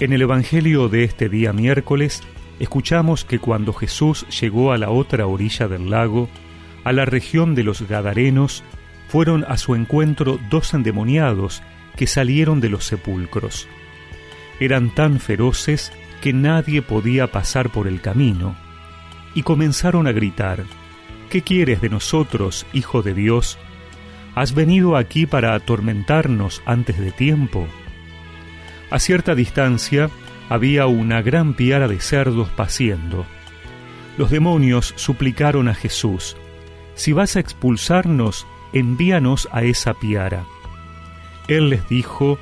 En el Evangelio de este día miércoles, escuchamos que cuando Jesús llegó a la otra orilla del lago, a la región de los Gadarenos, fueron a su encuentro dos endemoniados que salieron de los sepulcros. Eran tan feroces que nadie podía pasar por el camino, y comenzaron a gritar, ¿Qué quieres de nosotros, Hijo de Dios? ¿Has venido aquí para atormentarnos antes de tiempo? A cierta distancia había una gran piara de cerdos paciendo. Los demonios suplicaron a Jesús, Si vas a expulsarnos, envíanos a esa piara. Él les dijo,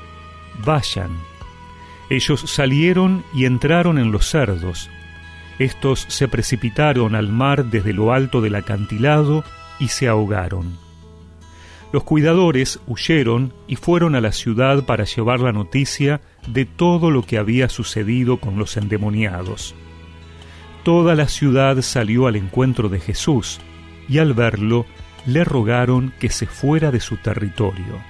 Vayan. Ellos salieron y entraron en los cerdos. Estos se precipitaron al mar desde lo alto del acantilado y se ahogaron. Los cuidadores huyeron y fueron a la ciudad para llevar la noticia de todo lo que había sucedido con los endemoniados. Toda la ciudad salió al encuentro de Jesús, y al verlo le rogaron que se fuera de su territorio.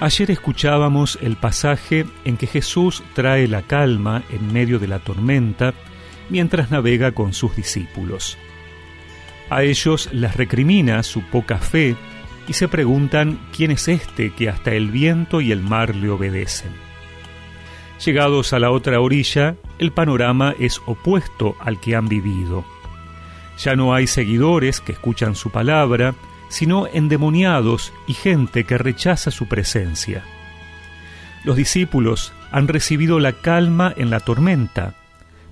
Ayer escuchábamos el pasaje en que Jesús trae la calma en medio de la tormenta mientras navega con sus discípulos. A ellos les recrimina su poca fe y se preguntan quién es este que hasta el viento y el mar le obedecen. Llegados a la otra orilla, el panorama es opuesto al que han vivido. Ya no hay seguidores que escuchan su palabra, sino endemoniados y gente que rechaza su presencia. Los discípulos han recibido la calma en la tormenta,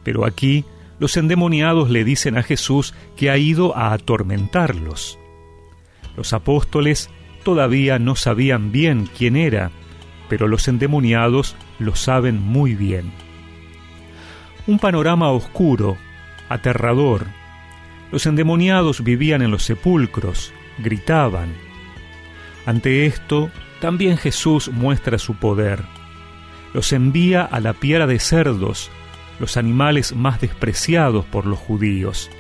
pero aquí los endemoniados le dicen a Jesús que ha ido a atormentarlos. Los apóstoles todavía no sabían bien quién era, pero los endemoniados lo saben muy bien. Un panorama oscuro, aterrador. Los endemoniados vivían en los sepulcros, gritaban. Ante esto, también Jesús muestra su poder. Los envía a la piara de cerdos, los animales más despreciados por los judíos.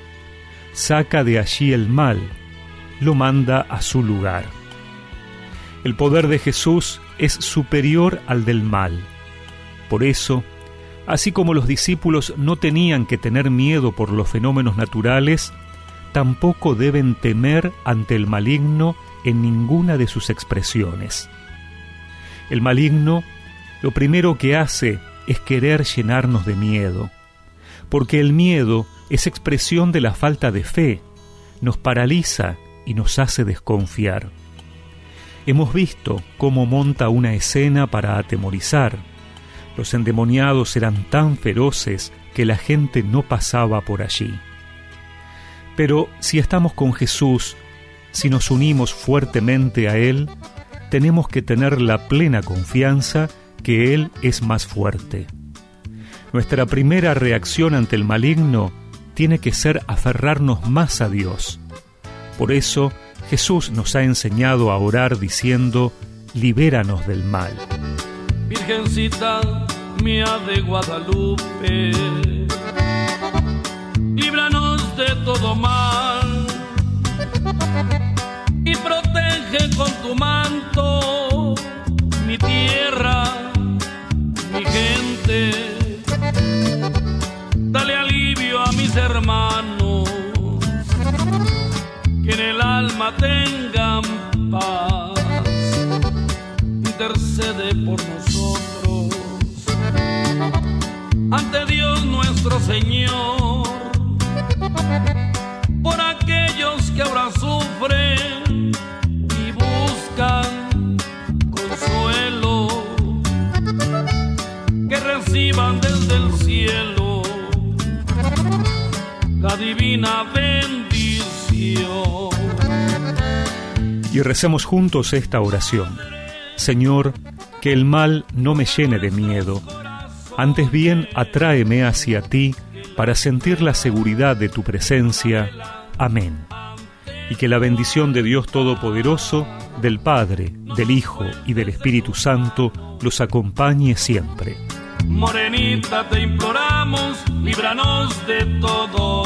Saca de allí el mal, lo manda a su lugar. El poder de Jesús es superior al del mal. Por eso, así como los discípulos no tenían que tener miedo por los fenómenos naturales, tampoco deben temer ante el maligno en ninguna de sus expresiones. El maligno lo primero que hace es querer llenarnos de miedo, porque el miedo es expresión de la falta de fe, nos paraliza y nos hace desconfiar. Hemos visto cómo monta una escena para atemorizar. Los endemoniados eran tan feroces que la gente no pasaba por allí. Pero si estamos con Jesús, si nos unimos fuertemente a Él, tenemos que tener la plena confianza que Él es más fuerte. Nuestra primera reacción ante el maligno tiene que ser aferrarnos más a Dios. Por eso Jesús nos ha enseñado a orar diciendo, libéranos del mal. Virgencita mía de Guadalupe, alma tengan paz. Intercede por nosotros ante Dios nuestro Señor, por aquellos que ahora sufren y buscan reciban desde el cielo la divina bendición. Y recemos juntos esta oración. Señor, que el mal no me llene de miedo, antes bien atráeme hacia ti para sentir la seguridad de tu presencia. Amén. Y que la bendición de Dios Todopoderoso, del Padre, del Hijo y del Espíritu Santo los acompañe siempre. Morenita, te imploramos, líbranos de todo